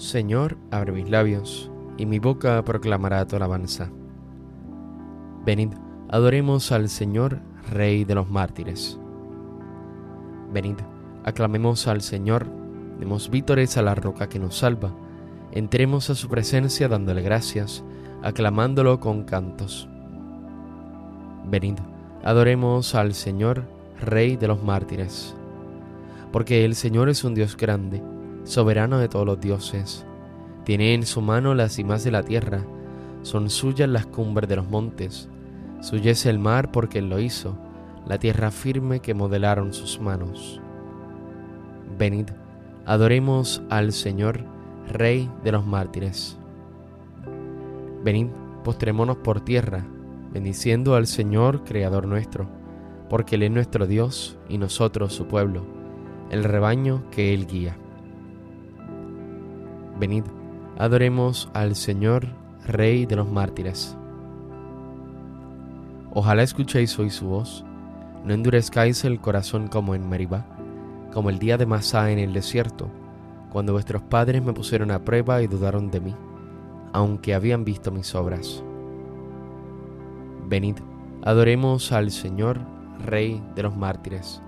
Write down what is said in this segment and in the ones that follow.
Señor, abre mis labios, y mi boca proclamará tu alabanza. Venid, adoremos al Señor, Rey de los mártires. Venid, aclamemos al Señor, demos vítores a la roca que nos salva, entremos a su presencia dándole gracias, aclamándolo con cantos. Venid, adoremos al Señor, Rey de los mártires. Porque el Señor es un Dios grande, soberano de todos los dioses. Tiene en su mano las cimas de la tierra, son suyas las cumbres de los montes. Suya es el mar porque Él lo hizo, la tierra firme que modelaron sus manos. Venid, adoremos al Señor, Rey de los mártires. Venid, postrémonos por tierra, bendiciendo al Señor, Creador nuestro, porque Él es nuestro Dios y nosotros su pueblo, el rebaño que Él guía. Venid, adoremos al Señor, Rey de los mártires. Ojalá escuchéis hoy su voz, no endurezcáis el corazón como en Meribá, como el día de Masá en el desierto, cuando vuestros padres me pusieron a prueba y dudaron de mí, aunque habían visto mis obras. Venid, adoremos al Señor, Rey de los mártires.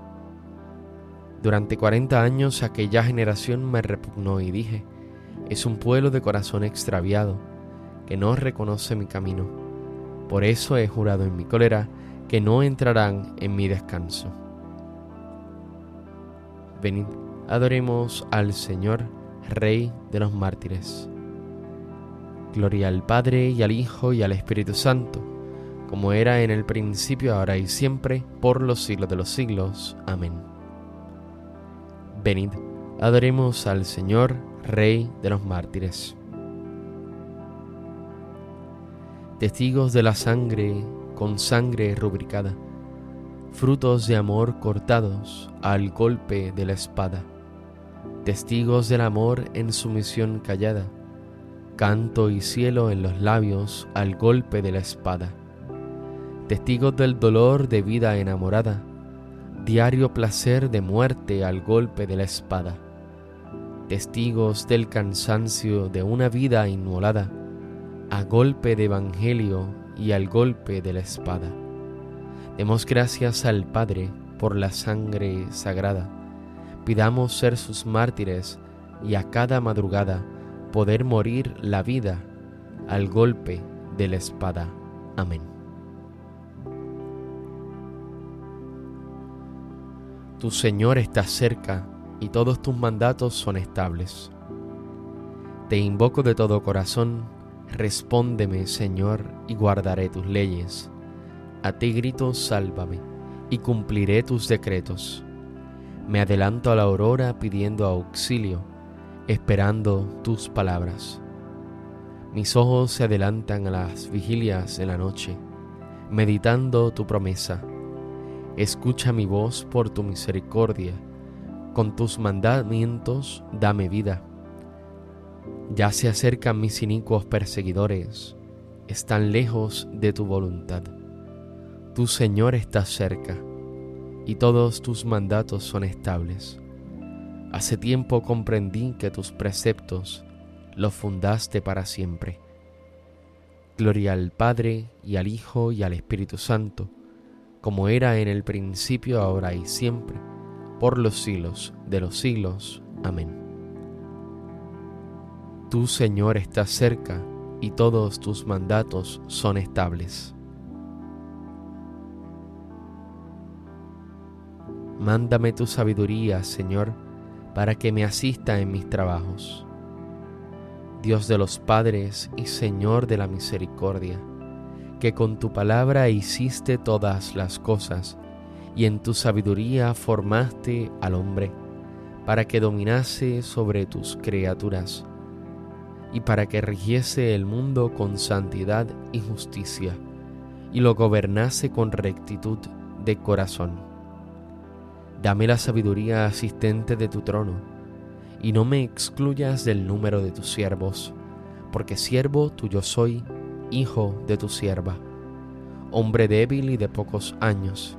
Durante cuarenta años aquella generación me repugnó y dije, es un pueblo de corazón extraviado, que no reconoce mi camino. Por eso he jurado en mi cólera que no entrarán en mi descanso. Venid, adoremos al Señor, Rey de los mártires. Gloria al Padre y al Hijo y al Espíritu Santo, como era en el principio, ahora y siempre, por los siglos de los siglos. Amén. Venid, adoremos al Señor, Rey de los mártires. Testigos de la sangre con sangre rubricada, frutos de amor cortados al golpe de la espada, testigos del amor en sumisión callada, canto y cielo en los labios al golpe de la espada, testigos del dolor de vida enamorada, diario placer de muerte al golpe de la espada testigos del cansancio de una vida inmolada, a golpe de evangelio y al golpe de la espada. Demos gracias al Padre por la sangre sagrada. Pidamos ser sus mártires y a cada madrugada poder morir la vida al golpe de la espada. Amén. Tu Señor está cerca y todos tus mandatos son estables. Te invoco de todo corazón, respóndeme, Señor, y guardaré tus leyes. A ti grito, sálvame, y cumpliré tus decretos. Me adelanto a la aurora pidiendo auxilio, esperando tus palabras. Mis ojos se adelantan a las vigilias de la noche, meditando tu promesa. Escucha mi voz por tu misericordia con tus mandamientos dame vida. Ya se acercan mis inicuos perseguidores, están lejos de tu voluntad. Tu Señor está cerca, y todos tus mandatos son estables. Hace tiempo comprendí que tus preceptos los fundaste para siempre. Gloria al Padre y al Hijo y al Espíritu Santo, como era en el principio, ahora y siempre por los siglos de los siglos. Amén. Tu Señor, estás cerca y todos tus mandatos son estables. Mándame tu sabiduría, Señor, para que me asista en mis trabajos. Dios de los padres y Señor de la misericordia, que con tu palabra hiciste todas las cosas, y en tu sabiduría formaste al hombre para que dominase sobre tus criaturas y para que rigiese el mundo con santidad y justicia y lo gobernase con rectitud de corazón. Dame la sabiduría asistente de tu trono y no me excluyas del número de tus siervos, porque siervo tuyo soy, hijo de tu sierva, hombre débil y de pocos años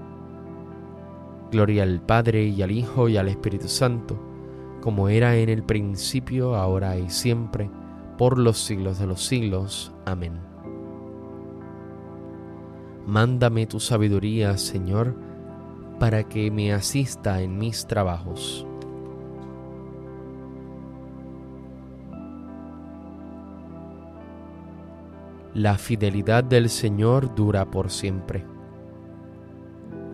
Gloria al Padre y al Hijo y al Espíritu Santo, como era en el principio, ahora y siempre, por los siglos de los siglos. Amén. Mándame tu sabiduría, Señor, para que me asista en mis trabajos. La fidelidad del Señor dura por siempre.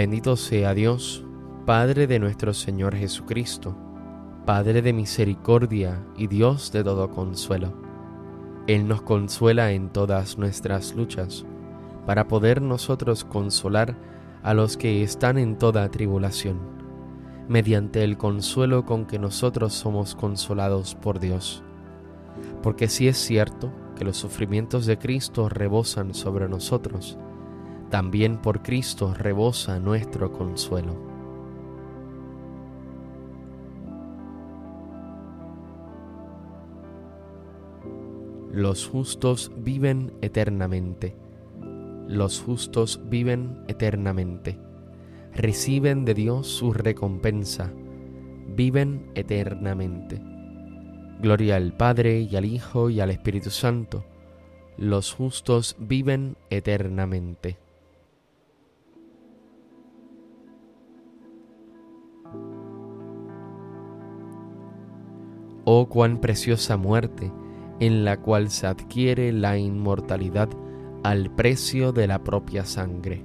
Bendito sea Dios, Padre de nuestro Señor Jesucristo, Padre de misericordia y Dios de todo consuelo. Él nos consuela en todas nuestras luchas, para poder nosotros consolar a los que están en toda tribulación mediante el consuelo con que nosotros somos consolados por Dios. Porque si es cierto que los sufrimientos de Cristo rebosan sobre nosotros, también por Cristo rebosa nuestro consuelo. Los justos viven eternamente. Los justos viven eternamente reciben de Dios su recompensa, viven eternamente. Gloria al Padre y al Hijo y al Espíritu Santo. Los justos viven eternamente. Oh cuán preciosa muerte en la cual se adquiere la inmortalidad al precio de la propia sangre.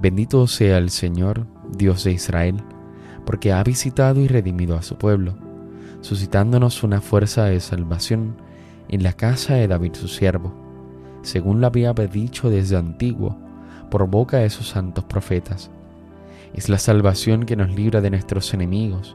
Bendito sea el Señor, Dios de Israel, porque ha visitado y redimido a su pueblo, suscitándonos una fuerza de salvación en la casa de David su siervo, según lo había dicho desde antiguo, por boca de sus santos profetas. Es la salvación que nos libra de nuestros enemigos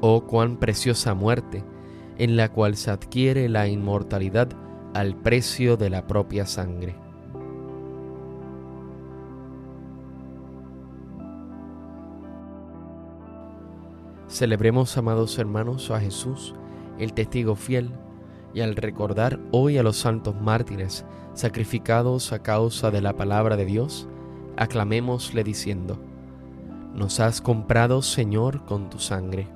Oh cuán preciosa muerte, en la cual se adquiere la inmortalidad al precio de la propia sangre. Celebremos, amados hermanos, a Jesús, el testigo fiel, y al recordar hoy a los santos mártires sacrificados a causa de la palabra de Dios, aclamémosle diciendo, Nos has comprado, Señor, con tu sangre.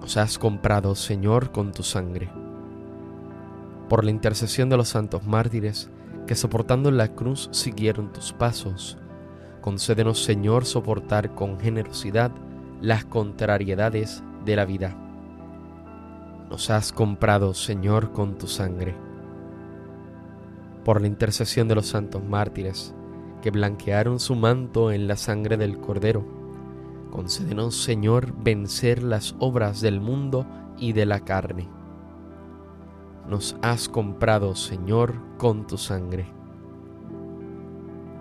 nos has comprado, Señor, con tu sangre. Por la intercesión de los santos mártires que soportando la cruz siguieron tus pasos, concédenos, Señor, soportar con generosidad las contrariedades de la vida. Nos has comprado, Señor, con tu sangre. Por la intercesión de los santos mártires que blanquearon su manto en la sangre del Cordero, Concédenos, Señor, vencer las obras del mundo y de la carne. Nos has comprado, Señor, con tu sangre.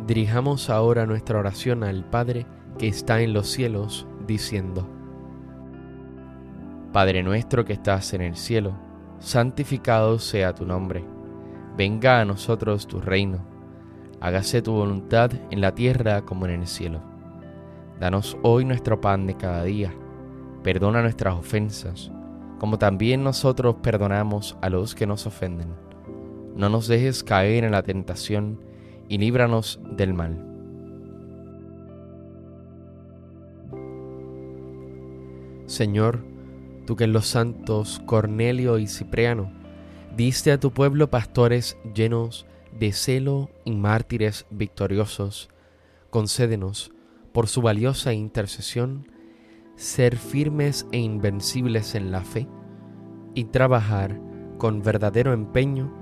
Dirijamos ahora nuestra oración al Padre que está en los cielos, diciendo, Padre nuestro que estás en el cielo, santificado sea tu nombre. Venga a nosotros tu reino. Hágase tu voluntad en la tierra como en el cielo. Danos hoy nuestro pan de cada día. Perdona nuestras ofensas, como también nosotros perdonamos a los que nos ofenden. No nos dejes caer en la tentación y líbranos del mal. Señor, tú que en los santos Cornelio y Cipriano diste a tu pueblo pastores llenos de celo y mártires victoriosos, concédenos por su valiosa intercesión, ser firmes e invencibles en la fe y trabajar con verdadero empeño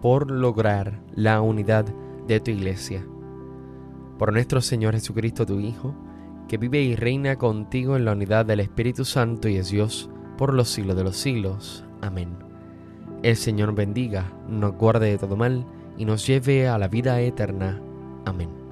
por lograr la unidad de tu iglesia. Por nuestro Señor Jesucristo, tu Hijo, que vive y reina contigo en la unidad del Espíritu Santo y es Dios por los siglos de los siglos. Amén. El Señor bendiga, nos guarde de todo mal y nos lleve a la vida eterna. Amén.